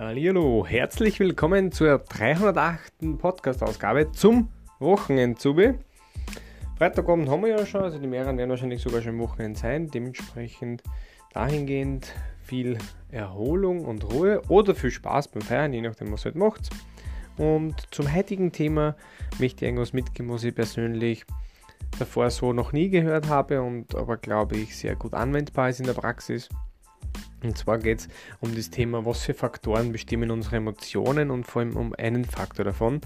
Hallo, herzlich willkommen zur 308. Podcast-Ausgabe zum Wochenendzubi. Freitagabend haben wir ja schon, also die mehreren werden wahrscheinlich sogar schon im Wochenende sein. Dementsprechend dahingehend viel Erholung und Ruhe oder viel Spaß beim Feiern, je nachdem, was ihr halt macht. Und zum heutigen Thema möchte ich irgendwas mitgeben, was ich persönlich davor so noch nie gehört habe und aber glaube ich sehr gut anwendbar ist in der Praxis. Und zwar geht es um das Thema, was für Faktoren bestimmen unsere Emotionen und vor allem um einen Faktor davon.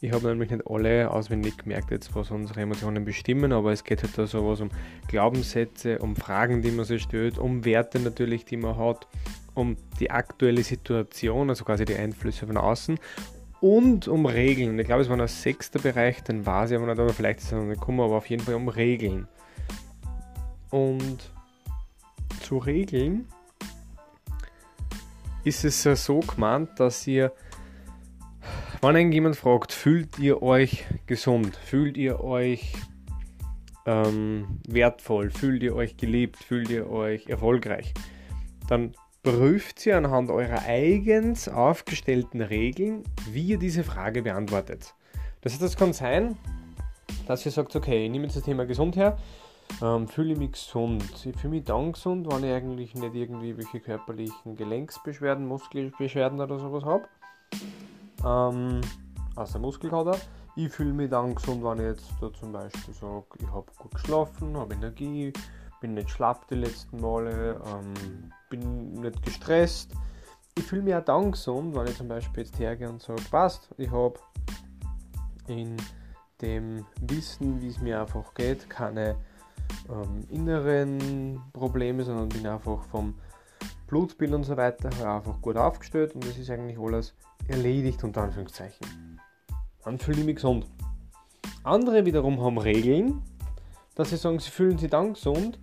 Ich habe nämlich nicht alle auswendig gemerkt, jetzt, was unsere Emotionen bestimmen, aber es geht halt da so was um Glaubenssätze, um Fragen, die man sich stellt, um Werte natürlich, die man hat, um die aktuelle Situation, also quasi die Einflüsse von außen und um Regeln. Ich glaube, es war ein sechster Bereich, dann war es aber nicht, aber vielleicht ist es noch nicht gekommen, aber auf jeden Fall um Regeln. Und zu Regeln ist es so gemeint, dass ihr, wenn irgendjemand fragt, fühlt ihr euch gesund, fühlt ihr euch ähm, wertvoll, fühlt ihr euch geliebt, fühlt ihr euch erfolgreich, dann prüft ihr anhand eurer eigens aufgestellten Regeln, wie ihr diese Frage beantwortet. Das heißt, es kann sein, dass ihr sagt, okay, ich nehme jetzt das Thema gesund her, ähm, fühle ich mich gesund. Ich fühle mich dann gesund, wenn ich eigentlich nicht irgendwie welche körperlichen Gelenksbeschwerden, Muskelbeschwerden oder sowas habe. Ähm, also Muskelkater. Ich fühle mich dann gesund, wenn ich jetzt da zum Beispiel sage, ich habe gut geschlafen, habe Energie, bin nicht schlapp die letzten Male, ähm, bin nicht gestresst. Ich fühle mich auch dann gesund, wenn ich zum Beispiel jetzt hergehe und sage, passt, ich habe in dem Wissen, wie es mir einfach geht, keine ähm, inneren Probleme, sondern bin einfach vom Blutbild und so weiter einfach gut aufgestellt und es ist eigentlich alles erledigt unter Anführungszeichen. Dann fühle ich mich gesund. Andere wiederum haben Regeln, dass sie sagen, sie fühlen sich dann gesund,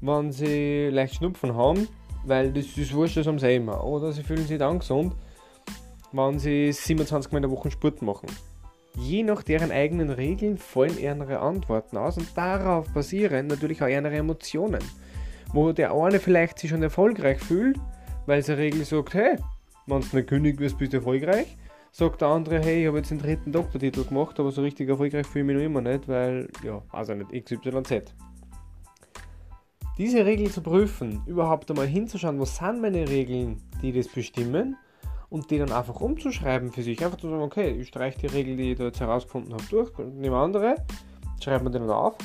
wenn sie leicht Schnupfen haben, weil das ist wurscht, das haben sie immer. Oder sie fühlen sich dann gesund, wenn sie 27 Mal in der Woche Sport machen. Je nach deren eigenen Regeln fallen ihre Antworten aus und darauf basieren natürlich auch ihre Emotionen. Wo der eine vielleicht sich schon erfolgreich fühlt, weil seine Regel sagt, hey, wenn du nicht König wirst, bist du erfolgreich. Sagt der andere, hey, ich habe jetzt den dritten Doktortitel gemacht, aber so richtig erfolgreich fühle ich mich noch immer nicht, weil, ja, also nicht XYZ. Diese Regel zu prüfen, überhaupt einmal hinzuschauen, was sind meine Regeln, die das bestimmen und die dann einfach umzuschreiben für sich. Einfach zu sagen, okay, ich streiche die Regel, die ich da jetzt herausgefunden habe, durch, nehme andere, schreibe mir den auf,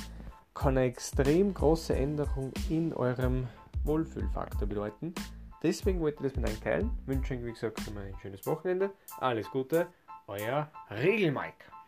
kann eine extrem große Änderung in eurem Wohlfühlfaktor bedeuten. Deswegen wollte ich das mit euch teilen. Wünsche euch, wie gesagt, ein schönes Wochenende. Alles Gute, euer Regel Mike.